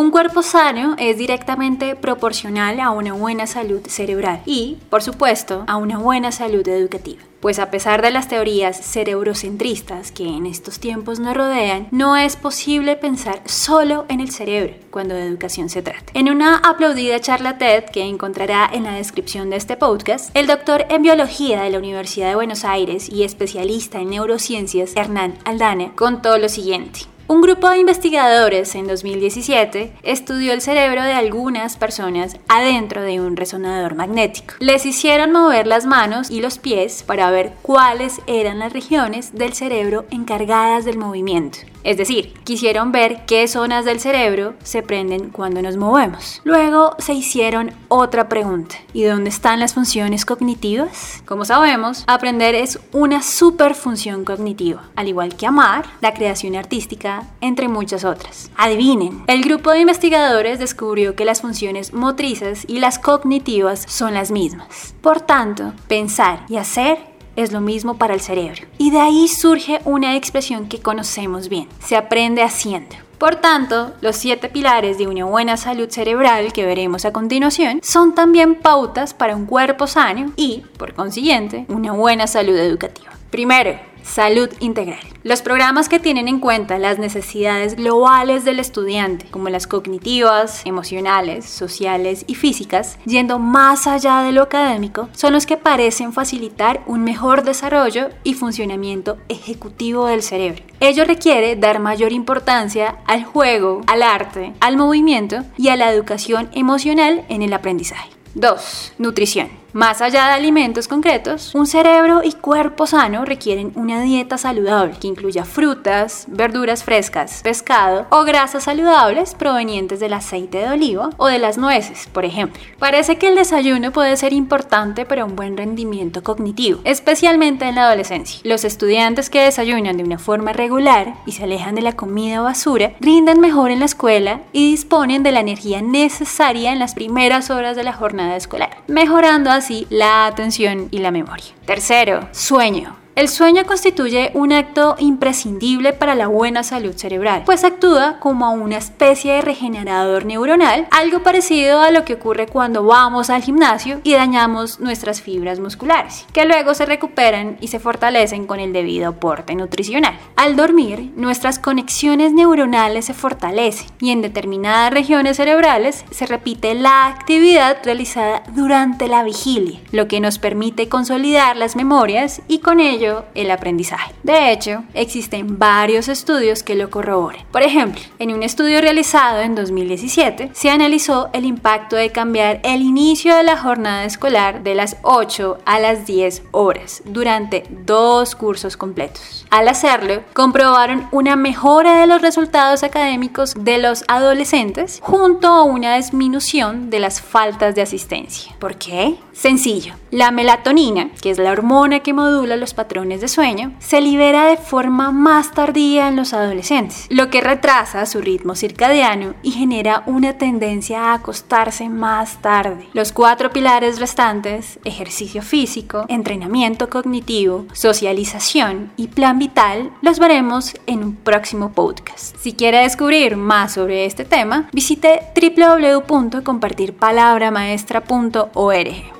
Un cuerpo sano es directamente proporcional a una buena salud cerebral y, por supuesto, a una buena salud educativa. Pues a pesar de las teorías cerebrocentristas que en estos tiempos nos rodean, no es posible pensar solo en el cerebro cuando de educación se trata. En una aplaudida charla TED que encontrará en la descripción de este podcast, el doctor en biología de la Universidad de Buenos Aires y especialista en neurociencias, Hernán Aldana, contó lo siguiente. Un grupo de investigadores en 2017 estudió el cerebro de algunas personas adentro de un resonador magnético. Les hicieron mover las manos y los pies para ver cuáles eran las regiones del cerebro encargadas del movimiento. Es decir, quisieron ver qué zonas del cerebro se prenden cuando nos movemos. Luego se hicieron otra pregunta. ¿Y dónde están las funciones cognitivas? Como sabemos, aprender es una superfunción cognitiva, al igual que amar, la creación artística, entre muchas otras. Adivinen, el grupo de investigadores descubrió que las funciones motrices y las cognitivas son las mismas. Por tanto, pensar y hacer es lo mismo para el cerebro. Y de ahí surge una expresión que conocemos bien. Se aprende haciendo. Por tanto, los siete pilares de una buena salud cerebral que veremos a continuación son también pautas para un cuerpo sano y, por consiguiente, una buena salud educativa. Primero, Salud integral. Los programas que tienen en cuenta las necesidades globales del estudiante, como las cognitivas, emocionales, sociales y físicas, yendo más allá de lo académico, son los que parecen facilitar un mejor desarrollo y funcionamiento ejecutivo del cerebro. Ello requiere dar mayor importancia al juego, al arte, al movimiento y a la educación emocional en el aprendizaje. 2. Nutrición. Más allá de alimentos concretos, un cerebro y cuerpo sano requieren una dieta saludable que incluya frutas, verduras frescas, pescado o grasas saludables provenientes del aceite de oliva o de las nueces, por ejemplo. Parece que el desayuno puede ser importante para un buen rendimiento cognitivo, especialmente en la adolescencia. Los estudiantes que desayunan de una forma regular y se alejan de la comida basura rinden mejor en la escuela y disponen de la energía necesaria en las primeras horas de la jornada escolar, mejorando así la atención y la memoria. Tercero, sueño. El sueño constituye un acto imprescindible para la buena salud cerebral, pues actúa como una especie de regenerador neuronal, algo parecido a lo que ocurre cuando vamos al gimnasio y dañamos nuestras fibras musculares, que luego se recuperan y se fortalecen con el debido aporte nutricional. Al dormir, nuestras conexiones neuronales se fortalecen y en determinadas regiones cerebrales se repite la actividad realizada durante la vigilia, lo que nos permite consolidar las memorias y con ello el aprendizaje. De hecho, existen varios estudios que lo corroboran. Por ejemplo, en un estudio realizado en 2017, se analizó el impacto de cambiar el inicio de la jornada escolar de las 8 a las 10 horas durante dos cursos completos. Al hacerlo, comprobaron una mejora de los resultados académicos de los adolescentes junto a una disminución de las faltas de asistencia. ¿Por qué? Sencillo. La melatonina, que es la hormona que modula los patrones de sueño, se libera de forma más tardía en los adolescentes, lo que retrasa su ritmo circadiano y genera una tendencia a acostarse más tarde. Los cuatro pilares restantes, ejercicio físico, entrenamiento cognitivo, socialización y plan vital, los veremos en un próximo podcast. Si quiere descubrir más sobre este tema, visite www.compartirpalabramaestra.org.